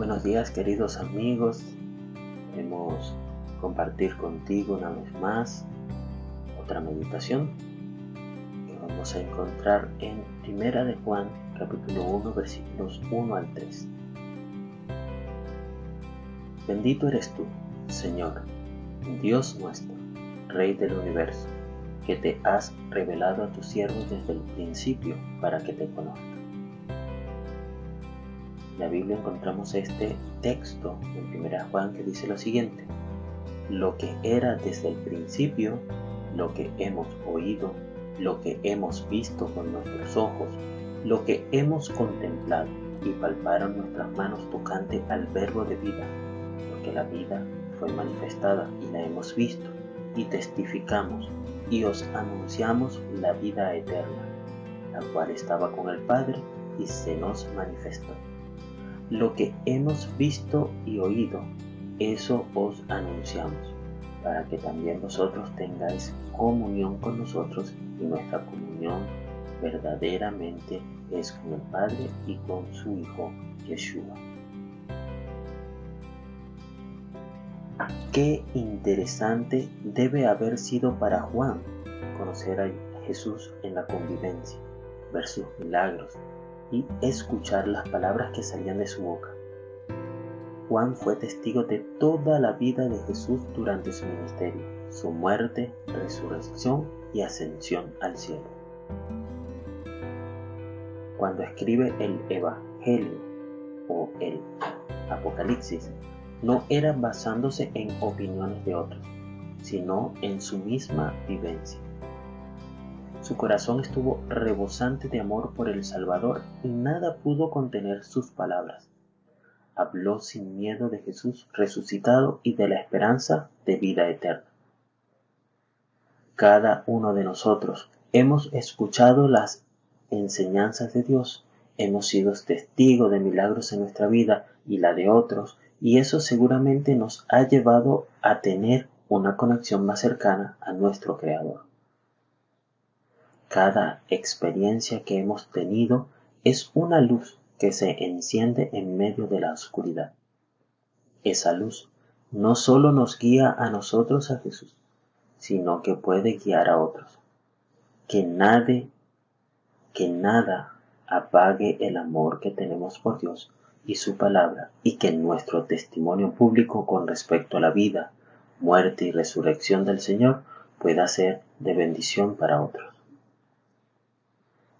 Buenos días queridos amigos, queremos compartir contigo una vez más otra meditación que vamos a encontrar en Primera de Juan capítulo 1 versículos 1 al 3. Bendito eres tú, Señor, Dios nuestro, Rey del universo, que te has revelado a tus siervos desde el principio para que te conozcan la Biblia encontramos este texto en 1 Juan que dice lo siguiente, lo que era desde el principio, lo que hemos oído, lo que hemos visto con nuestros ojos, lo que hemos contemplado y palparon nuestras manos tocante al verbo de vida, porque la vida fue manifestada y la hemos visto y testificamos y os anunciamos la vida eterna, la cual estaba con el Padre y se nos manifestó. Lo que hemos visto y oído, eso os anunciamos, para que también vosotros tengáis comunión con nosotros y nuestra comunión verdaderamente es con el Padre y con su Hijo Yeshua. Qué interesante debe haber sido para Juan conocer a Jesús en la convivencia, ver sus milagros, y escuchar las palabras que salían de su boca. Juan fue testigo de toda la vida de Jesús durante su ministerio, su muerte, resurrección y ascensión al cielo. Cuando escribe el Evangelio o el Apocalipsis, no era basándose en opiniones de otros, sino en su misma vivencia. Su corazón estuvo rebosante de amor por el Salvador y nada pudo contener sus palabras. Habló sin miedo de Jesús resucitado y de la esperanza de vida eterna. Cada uno de nosotros hemos escuchado las enseñanzas de Dios, hemos sido testigos de milagros en nuestra vida y la de otros, y eso seguramente nos ha llevado a tener una conexión más cercana a nuestro Creador. Cada experiencia que hemos tenido es una luz que se enciende en medio de la oscuridad. Esa luz no solo nos guía a nosotros a Jesús, sino que puede guiar a otros. Que nadie, que nada apague el amor que tenemos por Dios y su palabra y que nuestro testimonio público con respecto a la vida, muerte y resurrección del Señor pueda ser de bendición para otros.